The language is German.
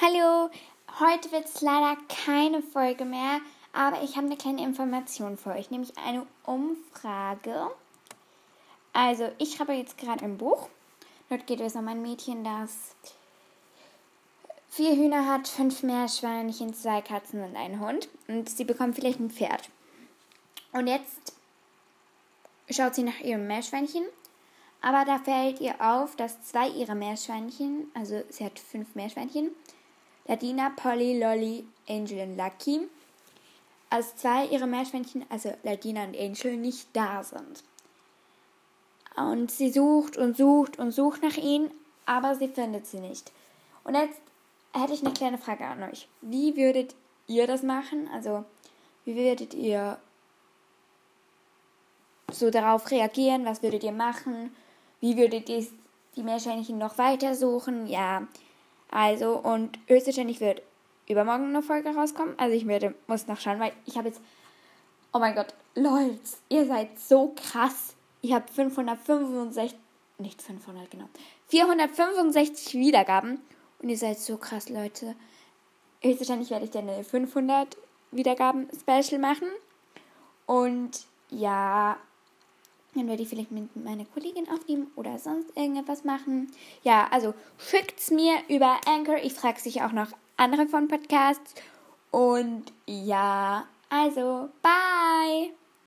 Hallo, heute wird es leider keine Folge mehr, aber ich habe eine kleine Information für euch, nämlich eine Umfrage. Also, ich schreibe jetzt gerade ein Buch. Dort geht es um ein Mädchen, das vier Hühner hat, fünf Meerschweinchen, zwei Katzen und einen Hund. Und sie bekommt vielleicht ein Pferd. Und jetzt schaut sie nach ihrem Meerschweinchen. Aber da fällt ihr auf, dass zwei ihrer Meerschweinchen, also sie hat fünf Meerschweinchen, Ladina, Polly, Lolly, Angel und Lucky, als zwei ihrer Meerschweinchen, also Ladina und Angel, nicht da sind. Und sie sucht und sucht und sucht nach ihnen, aber sie findet sie nicht. Und jetzt hätte ich eine kleine Frage an euch. Wie würdet ihr das machen? Also, wie würdet ihr so darauf reagieren? Was würdet ihr machen? Wie würdet ihr die Meerschweinchen noch weiter suchen? Ja, also und höchstwahrscheinlich wird übermorgen eine Folge rauskommen. Also ich werde, muss noch schauen, weil ich habe jetzt, oh mein Gott, Leute, ihr seid so krass. Ich habe 565, nicht 500, genau, 465 Wiedergaben und ihr seid so krass, Leute. Höchstwahrscheinlich werde ich dann eine 500 Wiedergaben Special machen. Und ja, dann werde ich vielleicht mit meiner Kollegin aufnehmen oder sonst irgendetwas machen. Ja, also schickt's mir über Anchor. Ich frage sich auch noch andere von Podcasts. Und ja, also, bye!